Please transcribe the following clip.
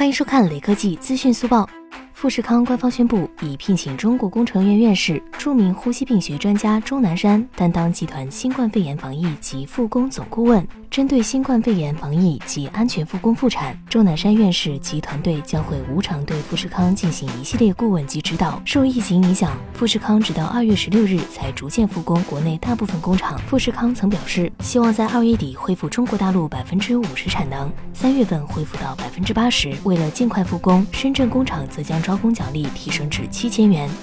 欢迎收看雷科技资讯速报。富士康官方宣布，已聘请中国工程院院士、著名呼吸病学专家钟南山担当集团新冠肺炎防疫及复工总顾问。针对新冠肺炎防疫及安全复工复产，钟南山院士及团队将会无偿对富士康进行一系列顾问及指导。受疫情影响，富士康直到二月十六日才逐渐复工国内大部分工厂。富士康曾表示，希望在二月底恢复中国大陆百分之五十产能，三月份恢复到百分之八十。为了尽快复工，深圳工厂则将招工奖励提升至七千元。